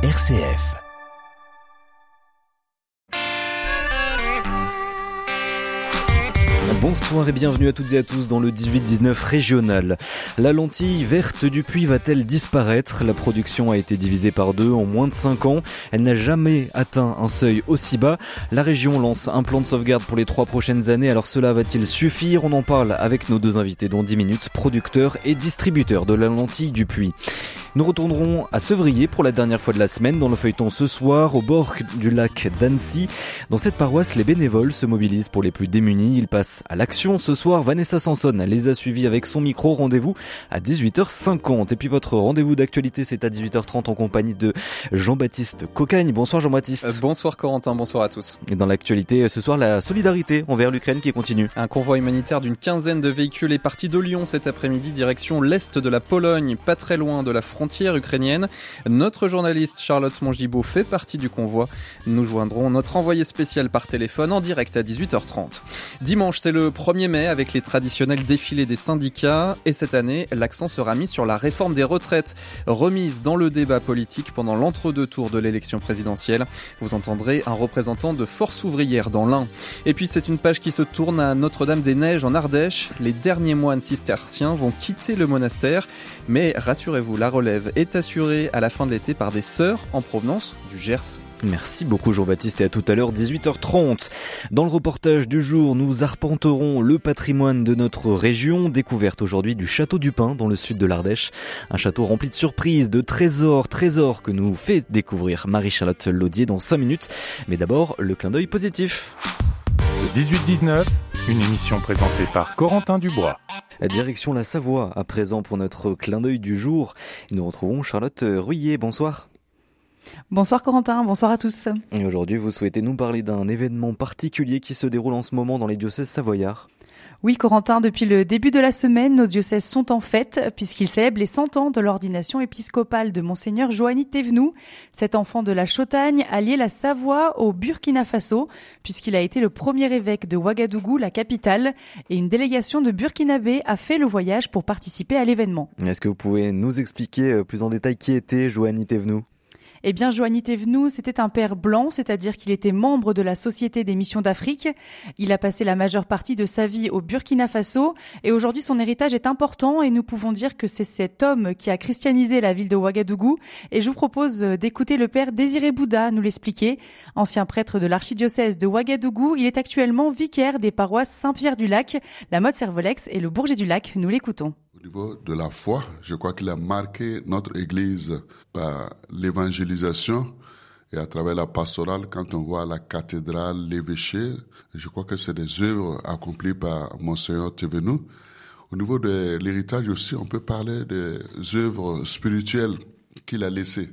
RCF. Bonsoir et bienvenue à toutes et à tous dans le 18-19 régional. La lentille verte du puits va-t-elle disparaître? La production a été divisée par deux en moins de 5 ans. Elle n'a jamais atteint un seuil aussi bas. La région lance un plan de sauvegarde pour les trois prochaines années. Alors cela va-t-il suffire? On en parle avec nos deux invités dans 10 minutes, producteurs et distributeurs de la lentille du puits. Nous retournerons à Sevrier pour la dernière fois de la semaine dans le feuilleton ce soir au bord du lac d'Annecy. Dans cette paroisse, les bénévoles se mobilisent pour les plus démunis. Ils passent à l'action ce soir. Vanessa Sanson les a suivis avec son micro. Rendez-vous à 18h50. Et puis votre rendez-vous d'actualité, c'est à 18h30 en compagnie de Jean-Baptiste Cocagne. Bonsoir Jean-Baptiste. Euh, bonsoir Corentin, bonsoir à tous. Et dans l'actualité, ce soir, la solidarité envers l'Ukraine qui continue. Un convoi humanitaire d'une quinzaine de véhicules est parti de Lyon cet après-midi, direction l'est de la Pologne, pas très loin de la France frontière ukrainienne. Notre journaliste Charlotte Mongibaud fait partie du convoi. Nous joindrons notre envoyé spécial par téléphone en direct à 18h30. Dimanche, c'est le 1er mai avec les traditionnels défilés des syndicats et cette année, l'accent sera mis sur la réforme des retraites, remise dans le débat politique pendant l'entre-deux tours de l'élection présidentielle. Vous entendrez un représentant de Force ouvrière dans l'Ain. Et puis c'est une page qui se tourne à Notre-Dame-des-Neiges en Ardèche. Les derniers moines cisterciens vont quitter le monastère, mais rassurez-vous, la relève est assurée à la fin de l'été par des sœurs en provenance du Gers. Merci beaucoup Jean-Baptiste et à tout à l'heure 18h30. Dans le reportage du jour, nous arpenterons le patrimoine de notre région, découverte aujourd'hui du château du Pin dans le sud de l'Ardèche. Un château rempli de surprises, de trésors, trésors que nous fait découvrir Marie-Charlotte Laudier dans 5 minutes. Mais d'abord, le clin d'œil positif. Le 18-19, une émission présentée par Corentin Dubois. Direction la Savoie à présent pour notre clin d'œil du jour. Nous retrouvons Charlotte Ruyer. Bonsoir. Bonsoir Corentin, bonsoir à tous. Et aujourd'hui, vous souhaitez nous parler d'un événement particulier qui se déroule en ce moment dans les diocèses savoyards? Oui, Corentin, depuis le début de la semaine, nos diocèses sont en fête puisqu'ils célèbrent les 100 ans de l'ordination épiscopale de Monseigneur Joanny Thévenoud. Cet enfant de la Chautagne a lié la Savoie au Burkina Faso puisqu'il a été le premier évêque de Ouagadougou, la capitale, et une délégation de Burkinabé a fait le voyage pour participer à l'événement. Est-ce que vous pouvez nous expliquer euh, plus en détail qui était Joanny Thévenoud eh bien, Joanny Thévenoud, c'était un père blanc, c'est-à-dire qu'il était membre de la Société des missions d'Afrique. Il a passé la majeure partie de sa vie au Burkina Faso et aujourd'hui son héritage est important et nous pouvons dire que c'est cet homme qui a christianisé la ville de Ouagadougou. Et je vous propose d'écouter le père Désiré Bouddha nous l'expliquer. Ancien prêtre de l'archidiocèse de Ouagadougou, il est actuellement vicaire des paroisses Saint-Pierre-du-Lac, la Motte Servolex et le Bourget du Lac. Nous l'écoutons. Au niveau de la foi, je crois qu'il a marqué notre Église par l'évangélisation et à travers la pastorale, quand on voit la cathédrale, l'évêché, je crois que c'est des œuvres accomplies par Monseigneur Thévenoud. Au niveau de l'héritage aussi, on peut parler des œuvres spirituelles qu'il a laissées.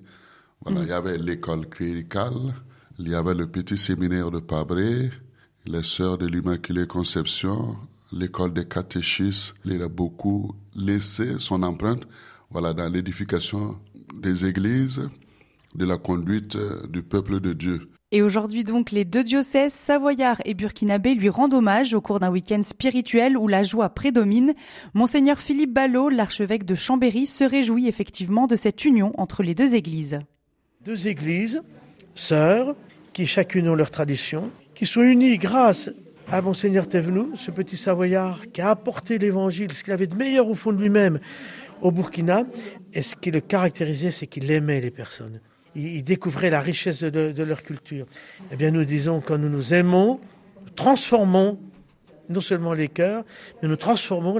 Voilà, mm. il y avait l'école cléricale, il y avait le petit séminaire de Pabré, les sœurs de l'Immaculée Conception, l'école des catéchistes, il a beaucoup laissé son empreinte voilà, dans l'édification des églises, de la conduite du peuple de Dieu. Et aujourd'hui donc, les deux diocèses, Savoyard et Burkinabé, lui rendent hommage au cours d'un week-end spirituel où la joie prédomine. Monseigneur Philippe Ballot, l'archevêque de Chambéry, se réjouit effectivement de cette union entre les deux églises. Deux églises, sœurs, qui chacune ont leur tradition, qui sont unies grâce à Monseigneur Thévenoud, ce petit Savoyard qui a apporté l'évangile, ce qu'il avait de meilleur au fond de lui-même au Burkina. Et ce qui le caractérisait, c'est qu'il aimait les personnes. Il, découvrait la richesse de, leur culture. Eh bien, nous disons, quand nous nous aimons, nous transformons non seulement les cœurs, mais nous transformons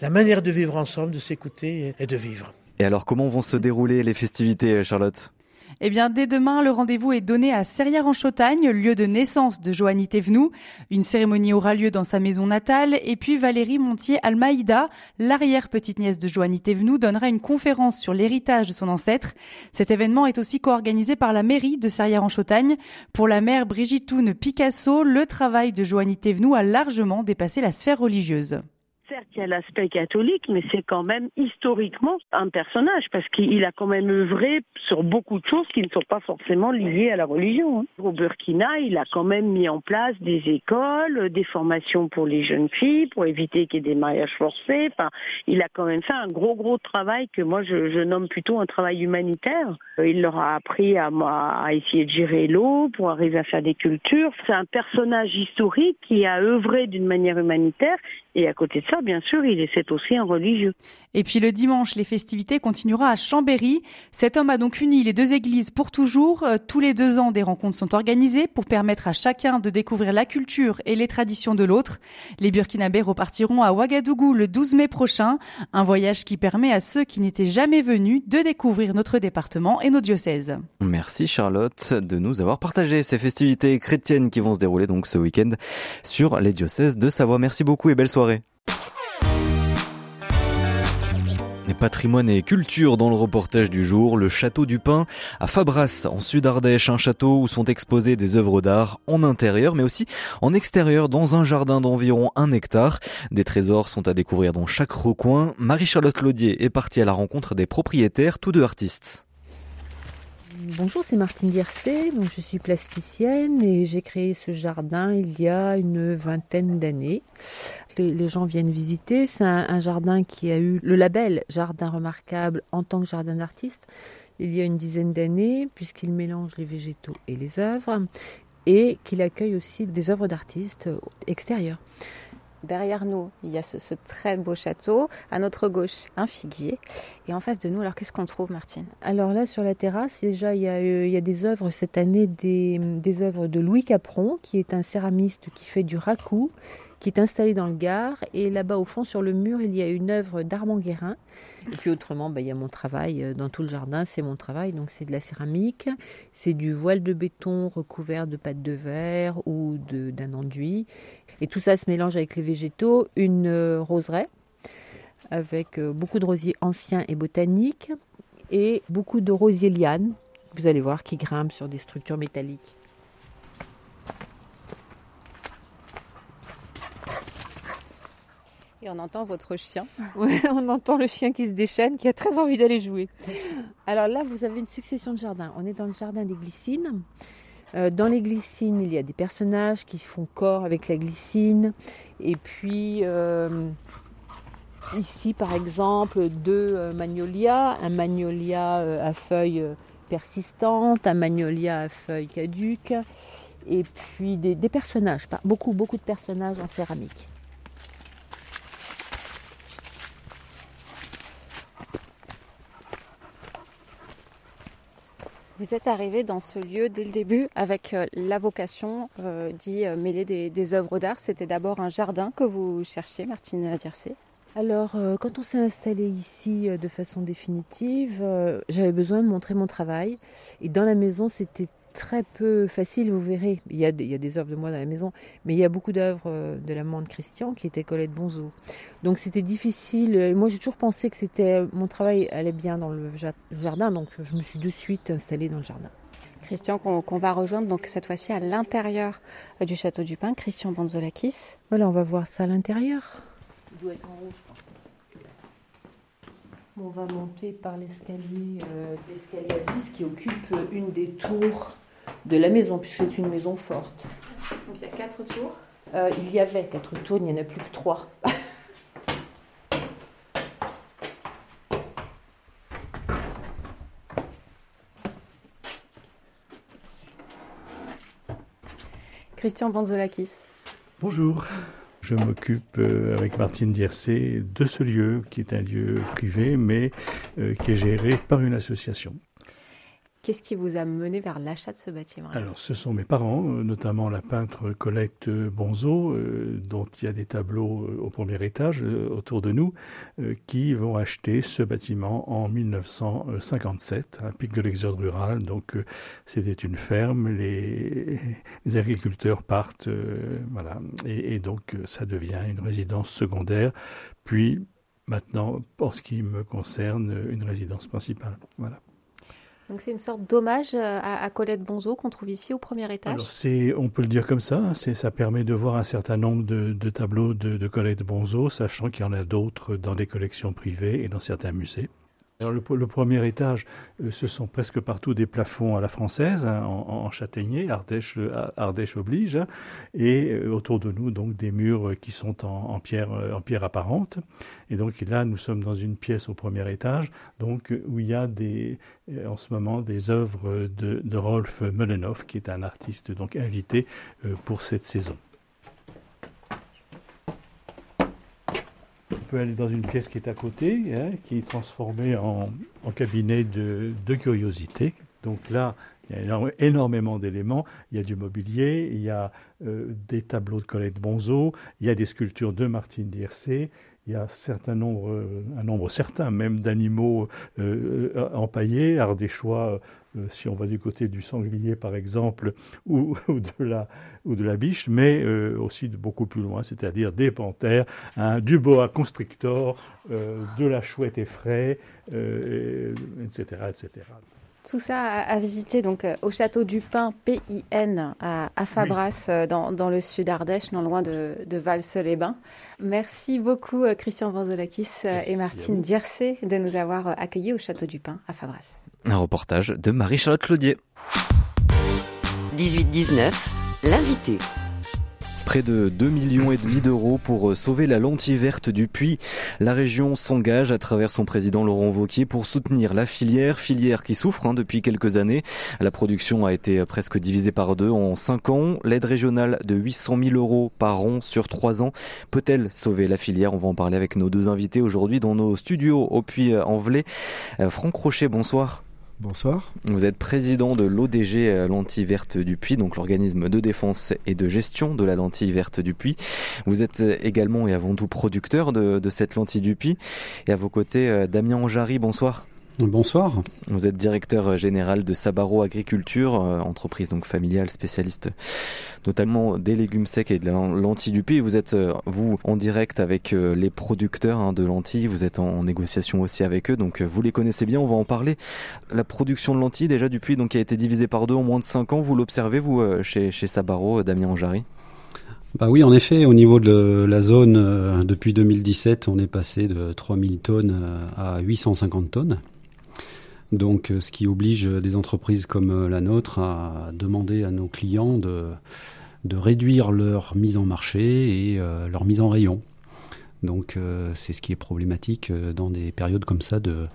la, manière de vivre ensemble, de s'écouter et de vivre. Et alors, comment vont se dérouler les festivités, Charlotte? Eh bien, dès demain, le rendez-vous est donné à Serrières-en-Chautagne, lieu de naissance de Joanny Thévenoud. Une cérémonie aura lieu dans sa maison natale. Et puis, Valérie Montier-Almaïda, l'arrière-petite-nièce de Joanny Thévenoud, donnera une conférence sur l'héritage de son ancêtre. Cet événement est aussi co-organisé par la mairie de Serrières-en-Chautagne. Pour la mère Brigitte Picasso, le travail de Joanny Thévenoud a largement dépassé la sphère religieuse. Certes, il y a l'aspect catholique, mais c'est quand même historiquement un personnage parce qu'il a quand même œuvré sur beaucoup de choses qui ne sont pas forcément liées à la religion. Hein. Au Burkina, il a quand même mis en place des écoles, des formations pour les jeunes filles, pour éviter qu'il y ait des mariages forcés. Enfin, il a quand même fait un gros, gros travail que moi je, nomme plutôt un travail humanitaire. Il leur a appris à, à essayer de gérer l'eau pour arriver à faire des cultures. C'est un personnage historique qui a œuvré d'une manière humanitaire et à côté de ça, bien sûr, il est aussi un religieux. Et puis le dimanche, les festivités continueront à Chambéry. Cet homme a donc uni les deux églises pour toujours. Euh, tous les deux ans, des rencontres sont organisées pour permettre à chacun de découvrir la culture et les traditions de l'autre. Les Burkinabés repartiront à Ouagadougou le 12 mai prochain. Un voyage qui permet à ceux qui n'étaient jamais venus de découvrir notre département et nos diocèses. Merci Charlotte de nous avoir partagé ces festivités chrétiennes qui vont se dérouler donc ce week-end sur les diocèses de Savoie. Merci beaucoup et belle soirée. Patrimoine et culture dans le reportage du jour, le château du Pin à Fabras en Sud-Ardèche, un château où sont exposées des œuvres d'art en intérieur mais aussi en extérieur dans un jardin d'environ un hectare. Des trésors sont à découvrir dans chaque recoin. Marie-Charlotte Laudier est partie à la rencontre des propriétaires, tous deux artistes. Bonjour, c'est Martine Diercé, donc je suis plasticienne et j'ai créé ce jardin il y a une vingtaine d'années. Les, gens viennent visiter, c'est un, jardin qui a eu le label Jardin remarquable en tant que jardin d'artiste il y a une dizaine d'années, puisqu'il mélange les végétaux et les œuvres, et qu'il accueille aussi des œuvres d'artistes extérieures. Derrière nous, il y a ce, très beau château. À notre gauche, un figuier. Et en face de nous, alors qu'est-ce qu'on trouve, Martine? Alors là, sur la terrasse, déjà, il y a, euh, des œuvres cette année, des, des, œuvres de Louis Capron, qui est un céramiste qui fait du raku, qui est installé dans le Gard. Et là-bas, au fond, sur le mur, il y a une œuvre d'Armand Guérin. Et puis autrement, bah, il y a mon travail euh, dans tout le jardin, c'est mon travail. Donc c'est de la céramique, c'est du voile de béton recouvert de pâte de verre ou d'un enduit. Et tout ça se mélange avec les végétaux. Une euh, roseraie avec euh, beaucoup de rosiers anciens et botaniques et beaucoup de rosiers lianes, vous allez voir, qui grimpent sur des structures métalliques. Et on entend votre chien. On entend le chien qui se déchaîne, qui a très envie d'aller jouer. Alors là, vous avez une succession de jardins. On est dans le jardin des glycines. Euh, dans les glycines, il y a des personnages qui font corps avec la glycine. Et puis, euh, ici, par exemple, deux euh, magnolias. Un magnolia à feuilles persistantes, un magnolia à feuilles caduques. Et puis des, des personnages, beaucoup, beaucoup de personnages en céramique. Vous êtes arrivé dans ce lieu dès le début avec euh, la vocation euh, d'y euh, mêler des, œuvres d'art. C'était d'abord un jardin que vous cherchiez, Martine Diercé. Alors, quand on s'est installé ici de façon définitive, j'avais besoin de montrer mon travail. Et dans la maison, c'était très peu facile, vous verrez. Il y, a des, il y a des œuvres de moi dans la maison, mais il y a beaucoup d'œuvres euh, de l'amant de Christian qui était Colette Bonzo. Donc c'était difficile. moi j'ai toujours pensé que c'était mon travail allait bien dans le jardin, donc je me suis de suite installée dans le jardin. Christian qu'on va rejoindre donc cette fois-ci à l'intérieur euh, du château du Pin, Christian Banzolakis. Voilà, on va voir ça à l'intérieur. Il doit être en rouge, On va monter par l'escalier euh, l'escalier à vis qui occupe une des tours de la maison, puisque c'est une maison forte. Donc il y a quatre tours euh, Il y avait quatre tours, il n'y en a plus que trois. Christian Banzolakis. Bonjour. Je m'occupe euh, avec Martine Diercé de ce lieu qui est un lieu privé mais euh, qui est géré par une association. Qu'est-ce qui vous a mené vers l'achat de ce bâtiment? Alors, ce sont mes parents, euh, notamment la peintre Colette Bonzo, euh, dont il y a des tableaux euh, au premier étage autour de nous, qui vont acheter ce bâtiment en 1957, à pic de l'exode rural. Donc, c'était une ferme, les, agriculteurs partent, voilà, et, et donc ça devient une résidence secondaire. Puis, maintenant, en ce qui me concerne, une résidence principale. Voilà. Donc c'est une sorte d'hommage à, Colette Bonzo qu'on trouve ici au premier étage. Alors on peut le dire comme ça, hein, ça permet de voir un certain nombre de, tableaux de, de Colette Bonzo, sachant qu'il y en a d'autres dans des collections privées et dans certains musées. Le, premier étage, euh, ce sont presque partout des plafonds à la française, hein, en, châtaignier, Ardèche, euh, Ardèche oblige, hein, et euh, autour de nous donc des murs qui sont en, pierre, en pierre apparente. Et donc là, nous sommes dans une pièce au premier étage, donc où il y a des, en ce moment des œuvres de, Rolf Mullenhoff, qui est un artiste donc invité pour cette saison. Aller dans une pièce qui est à côté, hein, qui est transformée en, cabinet de, de curiosité. Donc là, il y a énormément d'éléments. Il y a du mobilier, il y a euh, des tableaux de Colette Bonzo, il y a des sculptures de Martine Dircé, il y a certain nombre, euh, un nombre certain même d'animaux euh, empaillés, ardéchois euh, si on va du côté du sanglier par exemple, ou, de, la, ou de la biche, mais euh, aussi de beaucoup plus loin, c'est-à-dire des panthères, du boa constrictor, euh, de la chouette effraie, etc., etc. Tout ça à, visiter donc au château du Pin, PIN, à, Fabras, dans, dans, le sud Ardèche, non loin de, de Valse-les-Bains. Merci beaucoup Christian Vanzolakis et Martine Diercé de nous avoir accueillis au château du Pin à Fabras. Un reportage de Marie-Charlotte Claudier. 18-19, l'invité. Près de 2 millions et demi d'euros pour euh, sauver la lentille verte du puits. La région s'engage à travers son président Laurent Vauquier pour soutenir la filière, filière qui souffre hein, depuis quelques années. La production a été presque divisée par deux en 5 ans. L'aide régionale de 800 000 euros par an sur 3 ans peut-elle sauver la filière? On va en parler avec nos deux invités aujourd'hui dans nos studios au Puy-en-Velay. Euh, Franck Rocher, bonsoir. Bonsoir. Vous êtes président de l'ODG Lentille Verte du Puy, donc l'organisme de défense et de gestion de la lentille verte du Puy. Vous êtes également et avant tout producteur de, de cette lentille du Puy. Et à vos côtés, euh, Damien Anjari, bonsoir. Bonsoir. Vous êtes directeur général de Sabaro Agriculture, euh, entreprise donc familiale spécialiste notamment des légumes secs et de la lentille du pays. Vous êtes euh, vous en direct avec euh, les producteurs hein, de lentilles. Vous êtes en, négociation aussi avec eux, donc vous les connaissez bien. On va en parler. La production de lentilles déjà du puits donc qui a été divisée par deux en moins de cinq ans. Vous l'observez vous chez, chez Sabaro, Damien Anjari? Bah oui, en effet, au niveau de la zone, depuis 2017, on est passé de 3000 tonnes à 850 tonnes. Donc, euh, ce qui oblige des entreprises comme euh, la nôtre à demander à nos clients de, de réduire leur mise en marché et euh, leur mise en rayon. Donc c'est ce qui est problématique dans des périodes comme ça de,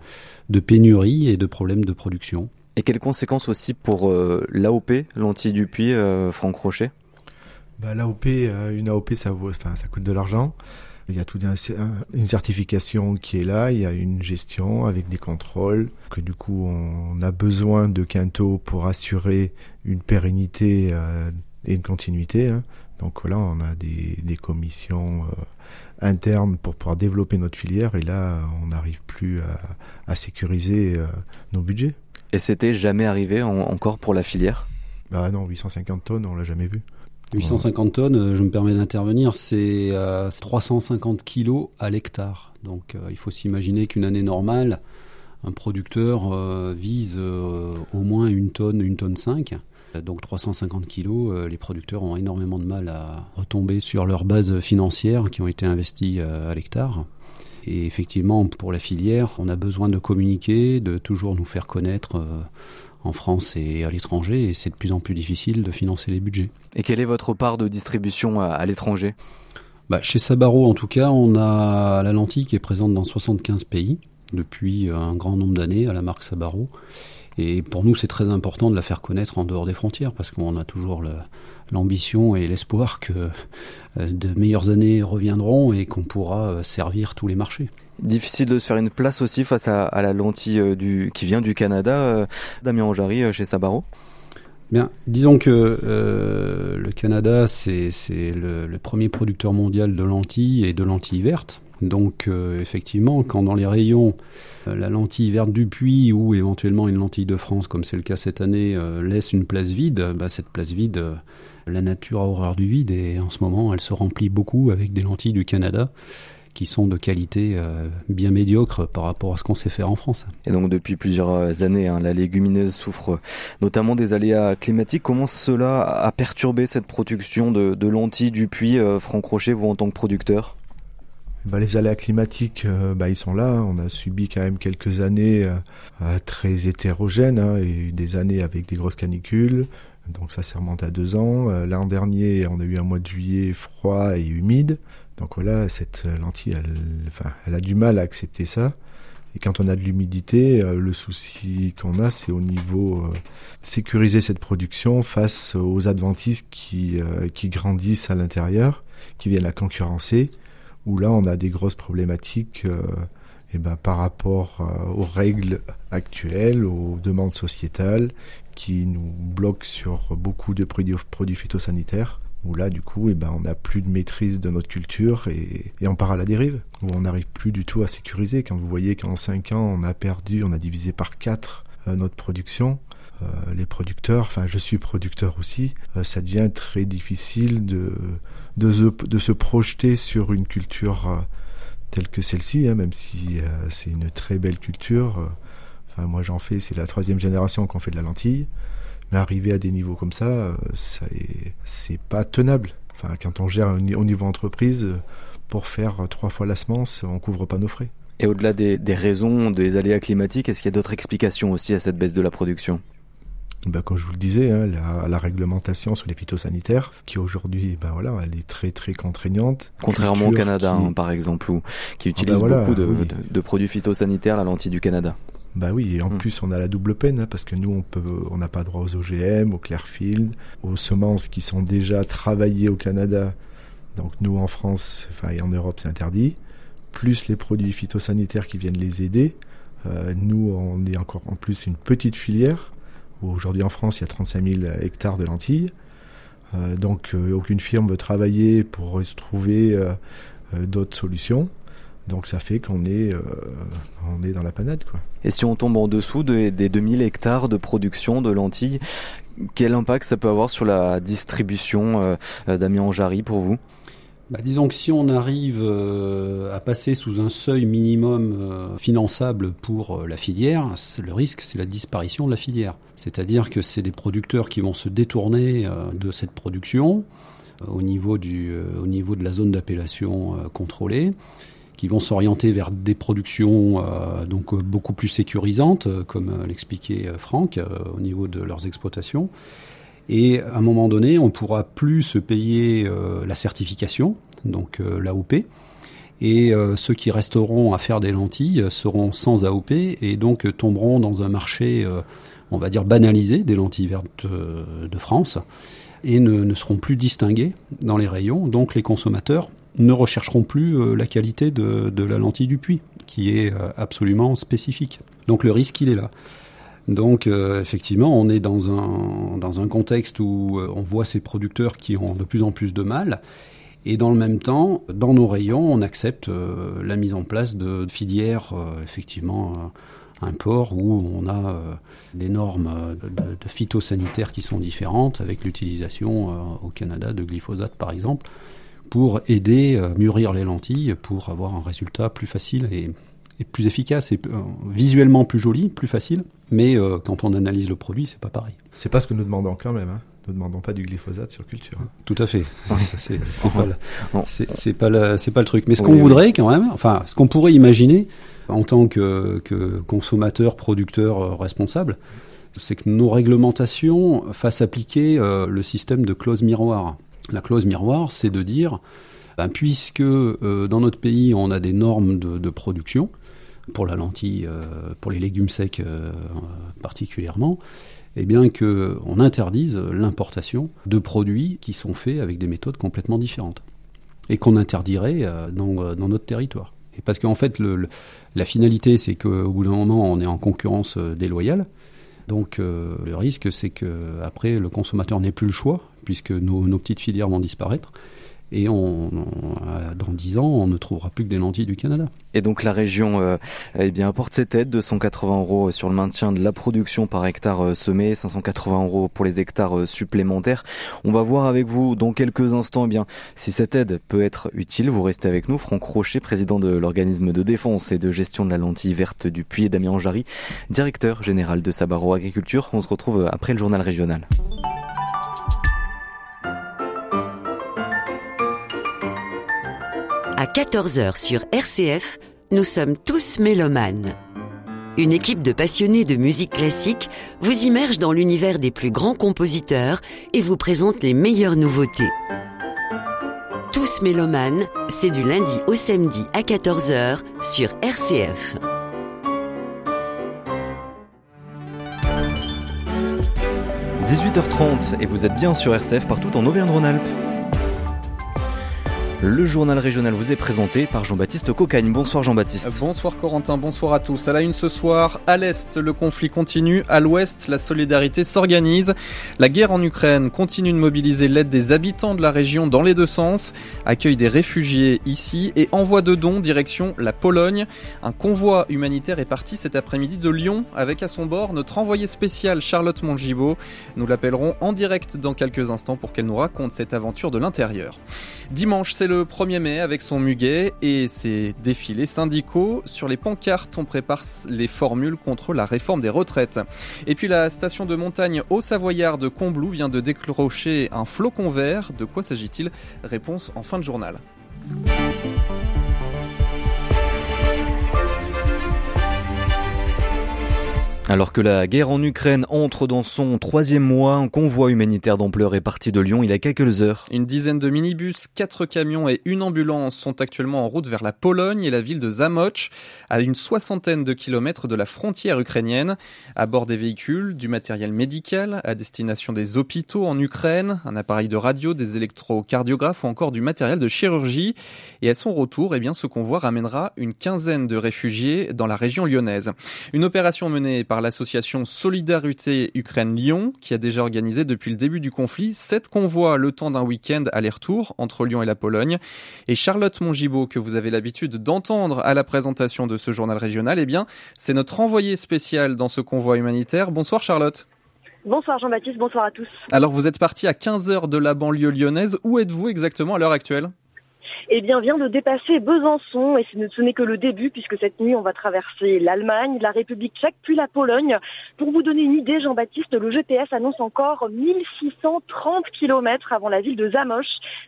de pénurie et de problèmes de production. Et quelles conséquences aussi pour l'AOP, l'anti du puits, Franck Rocher bah, L'AOP, une AOP, ça, vaut, ça coûte de l'argent. Il y a tout une certification qui est là, il y a une gestion avec des contrôles, que du coup on a besoin de Quinto pour assurer une pérennité euh, et une continuité. Hein. Donc là, on a des, commissions euh, internes pour pouvoir développer notre filière et là, on n'arrive plus à, sécuriser euh, nos budgets. Et c'était jamais arrivé encore pour la filière? Bah non, 850 tonnes, on l'a jamais vu. 850 tonnes, euh, je me permets d'intervenir, c'est 350 euh, kilos à l'hectare. Donc euh, il faut s'imaginer qu'une année normale, un producteur vise au moins une tonne, une tonne 5. Donc 350 kilos, les producteurs ont énormément de mal à retomber sur leurs bases financières qui ont été investies à l'hectare. Et effectivement, pour la filière, on a besoin de communiquer, de toujours nous faire connaître en France et à l'étranger, et c'est de plus en plus difficile de financer les budgets. Et quelle est votre part de distribution à, l'étranger? Bah, Chez Sabaro, en tout cas, on a la lentille qui est présente dans 75 pays depuis un grand nombre d'années à la marque Sabaro. Et pour nous, c'est très important de la faire connaître en dehors des frontières parce qu'on a toujours l'ambition et l'espoir que euh, de meilleures années reviendront et qu'on pourra euh, servir tous les marchés. Difficile de se faire une place aussi face à, la lentille euh, du, qui vient du Canada, Damien Anjari chez Sabaro Bien, disons que le Canada, c'est le, le, premier producteur mondial de lentilles et de lentilles vertes. Donc euh, effectivement, quand dans les rayons, euh, la lentille verte du puits ou éventuellement une lentille de France, comme c'est le cas cette année, laisse une place vide, bah, cette place vide, la nature a horreur du vide et en ce moment, elle se remplit beaucoup avec des lentilles du Canada qui sont de qualité bien médiocre par rapport à ce qu'on sait faire en France. Et donc depuis plusieurs années, hein, la légumineuse souffre notamment des aléas climatiques. Comment cela a perturbé cette production de, de lentilles du puits, Franck Rocher, vous en tant que producteur? Bah, les aléas climatiques, euh, bah, ils sont là. On a subi quand même quelques années euh, euh, très hétérogènes, hein, et des années avec des grosses canicules. Donc ça, ça remonte à deux ans. L'an dernier, on a eu un mois de juillet froid et humide. Donc voilà, cette lentille, elle, a du mal à accepter ça. Et quand on a de l'humidité, le souci qu'on a, c'est au niveau sécuriser cette production face aux adventistes qui, grandissent à l'intérieur, qui viennent la concurrencer où là on a des grosses problématiques euh, eh ben, par rapport euh, aux règles actuelles, aux demandes sociétales qui nous bloquent sur beaucoup de produits, phytosanitaires où là du coup eh ben, on n'a plus de maîtrise de notre culture et, on part à la dérive, où on n'arrive plus du tout à sécuriser. Quand vous voyez qu'en 5 ans on a perdu, on a divisé par 4 euh, notre production, les producteurs, enfin je suis producteur aussi, ça devient très difficile de, de, se, projeter sur une culture euh, telle que celle-ci, hein, même si euh, c'est une très belle culture. Euh, enfin, moi j'en fais, c'est la troisième génération qu'on fait de la lentille. Mais arriver à des niveaux comme ça, ça c'est pas tenable. Enfin, quand on gère au niveau entreprise, pour faire trois fois la semence, on couvre pas nos frais. Et au-delà des, des raisons des aléas climatiques, est-ce qu'il y a d'autres explications aussi à cette baisse de la production? Ben, comme je vous le disais, hein, la, réglementation sur les phytosanitaires, qui aujourd'hui, ben voilà, elle est très très contraignante. Contrairement au Canada, hein, par exemple, où, qui ah, utilise ben beaucoup de, produits phytosanitaires, la lentille du Canada. Bah oui, et en hmm. plus on a la double peine hein, parce que nous on peut, on n'a pas droit aux OGM, aux Clearfield, aux semences qui sont déjà travaillées au Canada. Donc nous en France, enfin et en Europe c'est interdit. Plus les produits phytosanitaires qui viennent les aider. Euh, nous on est encore en plus une petite filière Aujourd'hui en France, il y a 35 000 hectares de lentilles. Euh, donc euh, aucune firme veut travailler pour trouver d'autres solutions. Donc ça fait qu'on est, on est dans la panade. Quoi. Et si on tombe en dessous des 2000 hectares de production de lentilles, quel impact ça peut avoir sur la distribution d'Amiens Jarry pour vous? Bah, disons que si on arrive euh, à passer sous un seuil minimum euh, finançable pour euh, la filière, le risque c'est la disparition de la filière. C'est-à-dire que c'est des producteurs qui vont se détourner de cette production au niveau, du, au niveau de la zone d'appellation contrôlée qui vont s'orienter vers des productions donc beaucoup plus sécurisantes, comme l'expliquait Franck, au niveau de leurs exploitations. Et à un moment donné, on pourra plus se payer euh, la certification, donc euh, l'AOP. Et euh, ceux qui resteront à faire des lentilles seront sans AOP et donc tomberont dans un marché, on va dire, banalisé des lentilles vertes de France et ne, ne, seront plus distingués dans les rayons. Donc les consommateurs ne rechercheront plus la qualité de, de, la lentille du puits, qui est absolument spécifique. Donc le risque, il est là. Donc euh, effectivement, on est dans un, dans un contexte où euh, on voit ces producteurs qui ont de plus en plus de mal. Et dans le même temps, dans nos rayons, on accepte euh, la mise en place de, filières, effectivement, un port où on a des normes de, phytosanitaires qui sont différentes, avec l'utilisation au Canada de glyphosate par exemple, pour aider à mûrir les lentilles, pour avoir un résultat plus facile et, et plus efficace et visuellement plus joli, plus facile. Mais euh, quand on analyse le produit, c'est pas pareil. C'est pas ce que nous demandons quand même. Hein. Nous demandons pas du glyphosate sur culture. Hein. Tout à fait. c'est pas, pas, pas, le truc. Mais ce qu'on voudrait quand même, enfin, ce qu'on pourrait imaginer en tant que, que consommateur, producteur euh, responsable, c'est que nos réglementations fassent appliquer euh, le système de clause miroir. La clause miroir, c'est de dire, ben, puisque dans notre pays on a des normes de, production, pour la lentille, euh, pour les légumes secs euh, particulièrement, eh bien qu'on interdise l'importation de produits qui sont faits avec des méthodes complètement différentes et qu'on interdirait euh, dans, dans, notre territoire. Et parce qu'en fait, la finalité, c'est qu'au bout d'un moment, on est en concurrence déloyale. Donc le risque, c'est que après, le consommateur n'ait plus le choix, puisque nos, petites filières vont disparaître et on, dans 10 ans, on ne trouvera plus que des lentilles du Canada. Et donc la région euh, eh bien apporte ses aides, 280 euros sur le maintien de la production par hectare euh, semé, 580 euros pour les hectares euh, supplémentaires. On va voir avec vous dans quelques instants eh bien si cette aide peut être utile. Vous restez avec nous, Franck Rocher, président de l'organisme de défense et de gestion de la lentille verte du Puy et Damien Jarry, directeur général de Sabaro Agriculture. On se retrouve après le journal régional. À 14h sur RCF, nous sommes tous mélomanes. Une équipe de passionnés de musique classique vous immerge dans l'univers des plus grands compositeurs et vous présente les meilleures nouveautés. Tous mélomanes, c'est du lundi au samedi à 14h sur RCF. – 18h30 et vous êtes bien sur RCF partout en Auvergne-Rhône-Alpes. Le journal régional vous est présenté par Jean-Baptiste Cocagne. Bonsoir Jean-Baptiste. Bonsoir Corentin, bonsoir à tous. À la une ce soir, à l'Est, le conflit continue. À l'Ouest, la solidarité s'organise. La guerre en Ukraine continue de mobiliser l'aide des habitants de la région dans les deux sens. Accueil des réfugiés ici et envoi de dons direction la Pologne. Un convoi humanitaire est parti cet après-midi de Lyon avec à son bord notre envoyé spécial Charlotte Mongibaud. Nous l'appellerons en direct dans quelques instants pour qu'elle nous raconte cette aventure de l'intérieur. Dimanche, c'est le 1er mai avec son muguet et ses défilés syndicaux. Sur les pancartes, on prépare les formules contre la réforme des retraites. Et puis la station de montagne au Savoyard de Combloux vient de décrocher un flocon vert. De quoi s'agit-il? Réponse en fin de journal. Alors que la guerre en Ukraine entre dans son troisième mois, un convoi humanitaire d'ampleur est parti de Lyon il y a quelques heures. Une dizaine de minibus, quatre camions et une ambulance sont actuellement en route vers la Pologne et la ville de Zamoch, à une soixantaine de kilomètres de la frontière ukrainienne. À bord des véhicules, du matériel médical à destination des hôpitaux en Ukraine, un appareil de radio, des électrocardiographes ou encore du matériel de chirurgie. Et à son retour, eh bien, ce convoi ramènera une quinzaine de réfugiés dans la région lyonnaise. Une opération menée par l'association Solidarité Ukraine-Lyon, qui a déjà organisé depuis le début du conflit sept convois le temps d'un week-end aller-retour entre Lyon et la Pologne. Et Charlotte Mongibaud, que vous avez l'habitude d'entendre à la présentation de ce journal régional, eh bien, c'est notre envoyé spécial dans ce convoi humanitaire. Bonsoir Charlotte. Bonsoir Jean-Baptiste, bonsoir à tous. Alors vous êtes parti à 15 heures de la banlieue lyonnaise. Où êtes-vous exactement à l'heure actuelle? Eh bien, vient de dépasser Besançon et ce n'est que le début puisque cette nuit, on va traverser l'Allemagne, la République tchèque, puis la Pologne. Pour vous donner une idée, Jean-Baptiste, le GPS annonce encore 1630 km avant la ville de Zamoch.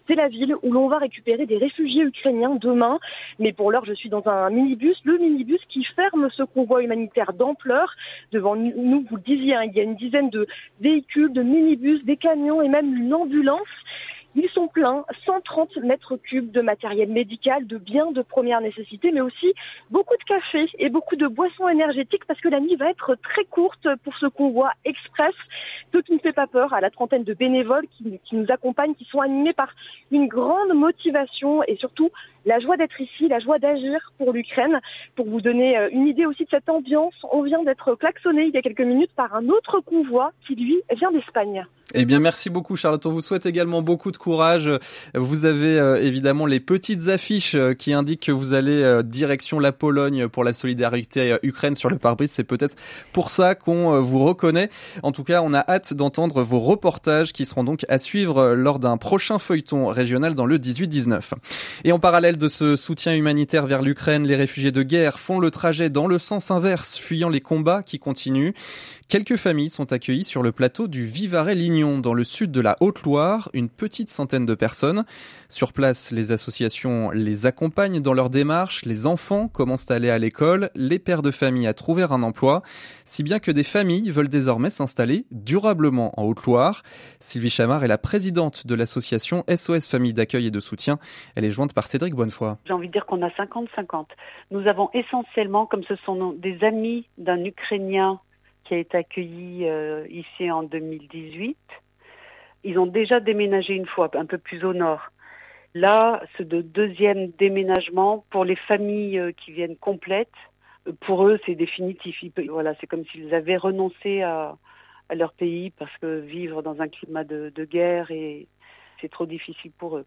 C'est la ville où l'on va récupérer des réfugiés ukrainiens demain. Mais pour l'heure, je suis dans un minibus, le minibus qui ferme ce convoi humanitaire d'ampleur. Devant nous, vous le disiez, hein, il y a une dizaine de véhicules, de minibus, des camions et même une ambulance. Ils sont pleins, 130 mètres cubes de matériel médical, de biens de première nécessité, mais aussi beaucoup de café et beaucoup de boissons énergétiques parce que la nuit va être très courte pour ce convoi express. Ce qui ne fait pas peur à la trentaine de bénévoles qui, nous accompagnent, qui sont animés par une grande motivation et surtout la joie d'être ici, la joie d'agir pour l'Ukraine. Pour vous donner euh, une idée aussi de cette ambiance, on vient d'être klaxonné il y a quelques minutes par un autre convoi qui, lui, vient d'Espagne. Eh bien, merci beaucoup, Charlotte. On vous souhaite également beaucoup de courage. Vous avez euh, évidemment les petites affiches euh, qui indiquent que vous allez direction la Pologne pour la solidarité Ukraine sur le pare-brise. C'est peut-être pour ça qu'on vous reconnaît. En tout cas, on a hâte d'entendre vos reportages qui seront donc à suivre lors d'un prochain feuilleton régional dans le 18-19. Et en parallèle, de ce soutien humanitaire vers l'Ukraine, les réfugiés de guerre font le trajet dans le sens inverse, fuyant les combats qui continuent. Quelques familles sont accueillies sur le plateau du Vivarais-Lignon, dans le sud de la Haute-Loire, une petite centaine de personnes. Sur place, les associations les accompagnent dans leur démarche, les enfants commencent à aller à l'école, les pères de famille à trouver un emploi, si bien que des familles veulent désormais s'installer durablement en Haute-Loire. Sylvie Chamard est la présidente de l'association SOS Famille d'accueil et de soutien. Elle est jointe par Cédric Bonnefoy. J'ai envie de dire qu'on a 50-50. Nous avons essentiellement, comme ce sont des amis d'un Ukrainien qui a été accueilli euh, ici en 2018. Ils ont déjà déménagé une fois, un peu plus au nord. Là, ce deuxième déménagement pour les familles euh, qui viennent complètes. Pour eux, c'est définitif. voilà, c'est comme s'ils avaient renoncé à, leur pays parce que vivre dans un climat de, guerre et c'est trop difficile pour eux.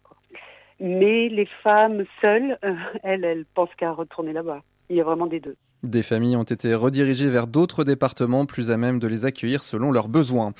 Mais les femmes seules, euh, elles, elles pensent qu'à retourner là-bas. Il y a vraiment des deux. Des familles ont été redirigées vers d'autres départements plus à même de les accueillir selon leurs besoins.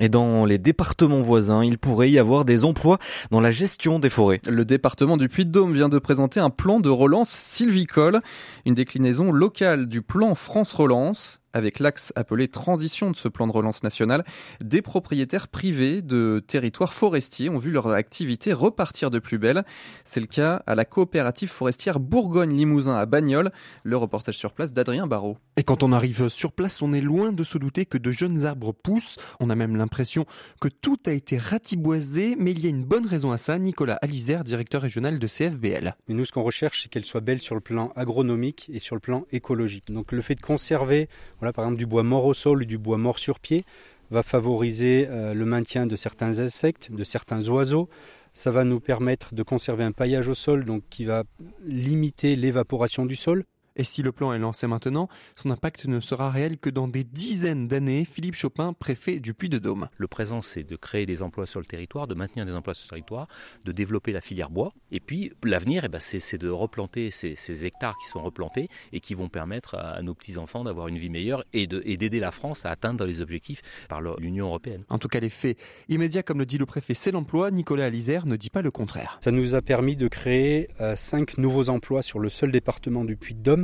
Et dans les départements voisins, il pourrait y avoir des emplois dans la gestion des forêts. Le département du Puy-de-Dôme vient de présenter un plan de relance sylvicole, une déclinaison locale du plan France Relance avec l'axe appelé transition de ce plan de relance national, des propriétaires privés de territoires forestiers ont vu leur activité repartir de plus belle. C'est le cas à la coopérative forestière Bourgogne-Limousin à Bagnoles. Le reportage sur place d'Adrien Barrault. Et quand on arrive sur place, on est loin de se douter que de jeunes arbres poussent. On a même l'impression que tout a été ratiboisé, mais il y a une bonne raison à ça. Nicolas Alizère, directeur régional de CFBL. Mais nous, ce qu'on recherche, c'est qu'elle soit belle sur le plan agronomique et sur le plan écologique. Donc le fait de conserver par exemple du bois mort au sol ou du bois mort sur pied, va favoriser euh, le maintien de certains insectes, de certains oiseaux. Ça va nous permettre de conserver un paillage au sol, donc qui va limiter l'évaporation du sol. Et si le plan est lancé maintenant, son impact ne sera réel que dans des dizaines d'années. Philippe Chopin, préfet du Puy-de-Dôme. Le présent, c'est de créer des emplois sur le territoire, de maintenir des emplois sur le territoire, de développer la filière bois. Et puis, l'avenir, eh ben, c'est de replanter ces, hectares qui sont replantés et qui vont permettre à, nos petits-enfants d'avoir une vie meilleure et d'aider la France à atteindre les objectifs par l'Union européenne. En tout cas, les faits immédiats, comme le dit le préfet, c'est l'emploi. Nicolas Alizère ne dit pas le contraire. Ça nous a permis de créer euh, cinq nouveaux emplois sur le seul département du Puy-de-Dôme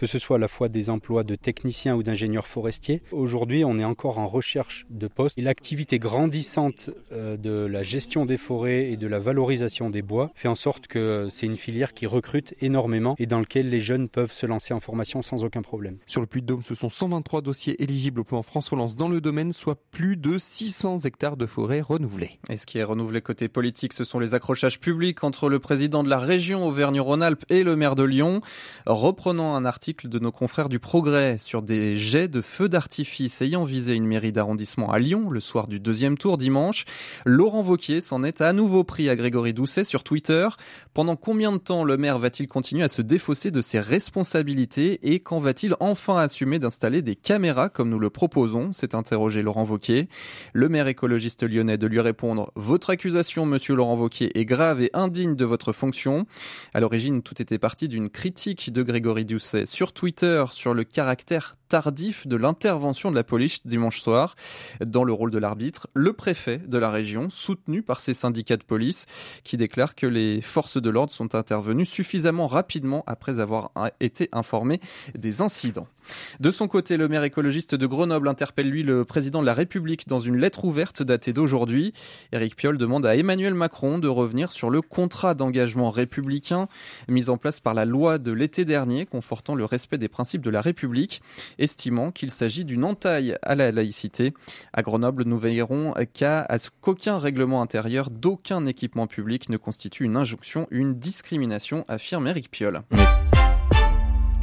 que ce soit à la fois des emplois de techniciens ou d'ingénieurs forestiers. Aujourd'hui, on est encore en recherche de postes et l'activité grandissante euh, de la gestion des forêts et de la valorisation des bois fait en sorte que c'est une filière qui recrute énormément et dans laquelle les jeunes peuvent se lancer en formation sans aucun problème. Sur le Puy-de-Dôme, ce sont 123 dossiers éligibles au plan France Relance dans le domaine, soit plus de 600 hectares de forêts renouvelés. Et ce qui est renouvelé côté politique, ce sont les accrochages publics entre le président de la région Auvergne-Rhône-Alpes et le maire de Lyon. Reprenons un article de nos confrères du Progrès sur des jets de feux d'artifice ayant visé une mairie d'arrondissement à Lyon le soir du deuxième tour dimanche. Laurent Vauquier s'en est à nouveau pris à Grégory Doucet sur Twitter. Pendant combien de temps le maire va-t-il continuer à se défausser de ses responsabilités et quand va-t-il enfin assumer d'installer des caméras comme nous le proposons? S'est interrogé Laurent Vauquier. Le maire écologiste lyonnais de lui répondre Votre accusation, monsieur Laurent Vauquier, est grave et indigne de votre fonction. À l'origine, tout était parti d'une critique de Grégory Doucet sur Twitter sur le caractère tardif de l'intervention de la police dimanche soir dans le rôle de l'arbitre, le préfet de la région, soutenu par ses syndicats de police, qui déclarent que les forces de l'ordre sont intervenues suffisamment rapidement après avoir été informés des incidents. De son côté, le maire écologiste de Grenoble interpelle lui le président de la République dans une lettre ouverte datée d'aujourd'hui. Éric Piolle demande à Emmanuel Macron de revenir sur le contrat d'engagement républicain mis en place par la loi de l'été dernier confortant le respect des principes de la République, estimant qu'il s'agit d'une entaille à la laïcité. À Grenoble, nous veillerons qu'à ce qu'aucun règlement intérieur d'aucun équipement public ne constitue une injonction, une discrimination, affirme Éric Piolle.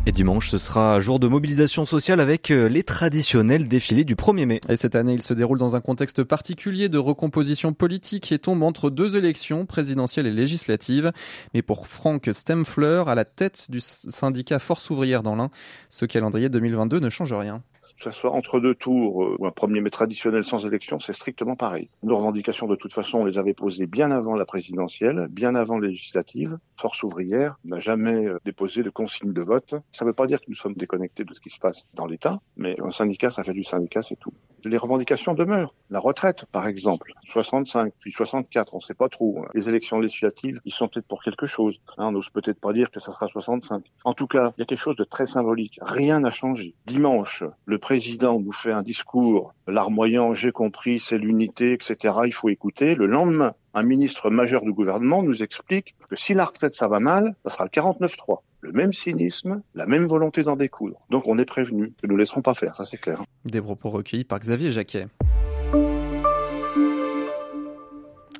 Et dimanche, ce sera jour de mobilisation sociale avec euh, les traditionnels défilés du 1er mai. Et cette année, il se déroule dans un contexte particulier de recomposition politique et tombe entre deux élections, présidentielles et législatives. Mais pour Franck Stemfler, à la tête du syndicat Force ouvrière dans l'Ain, ce calendrier 2022 ne change rien que ce soit entre deux tours euh, ou un premier mai traditionnel sans élection, c'est strictement pareil. Nos revendications, de toute façon, on les avait posées bien avant la présidentielle, bien avant la législative. Force ouvrière n'a jamais euh, déposé de consigne de vote. Ça ne veut pas dire que nous sommes déconnectés de ce qui se passe dans l'État, mais un syndicat, ça fait du syndicat, c'est tout. Les revendications demeurent. La retraite, par exemple, 65, puis 64, on ne sait pas trop. Les élections législatives, ils sont peut-être pour quelque chose. Hein, on n'ose peut-être pas dire que ça sera 65. En tout cas, il y a quelque chose de très symbolique. Rien n'a changé. Dimanche, le président nous fait un discours larmoyant, j'ai compris, c'est l'unité, etc. Il faut écouter. Le lendemain, un ministre majeur du gouvernement nous explique que si la retraite ça va mal, ça sera le 49-3 le même cynisme, la même volonté d'en découdre. Donc on est prévenu que nous ne laisserons pas faire, ça c'est clair. Des propos recueillis par Xavier Jacquet.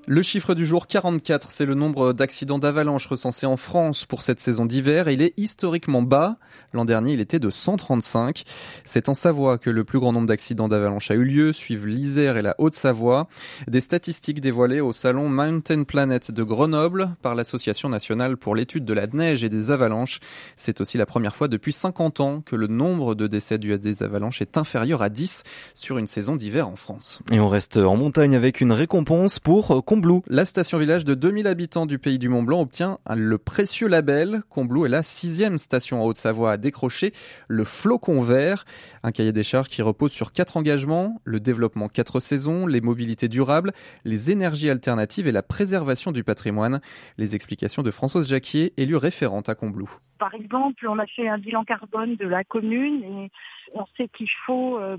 Le chiffre du jour 44, c'est le nombre d'accidents d'avalanche recensés en France pour cette saison d'hiver. Il est historiquement bas. L'an dernier, il était de 135. C'est en Savoie que le plus grand nombre d'accidents d'avalanche a eu lieu, suivent l'Isère et la Haute-Savoie. Des statistiques dévoilées au salon Mountain Planet de Grenoble par l'Association nationale pour l'étude de la neige et des avalanches. C'est aussi la première fois depuis 50 ans que le nombre de décès dus à des avalanches est inférieur à 10 sur une saison d'hiver en France. Et on reste en montagne avec une récompense pour Combloux, la station village de 2000 habitants du pays du Mont Blanc, obtient le précieux label. Combloux est la sixième station en Haute-Savoie à décrocher le flocon vert, un cahier des charges qui repose sur quatre engagements, le développement quatre saisons, les mobilités durables, les énergies alternatives et la préservation du patrimoine. Les explications de Françoise Jacquier, élue référente à Combloux. Par exemple, on a fait un bilan carbone de la commune et on sait qu'il faut euh,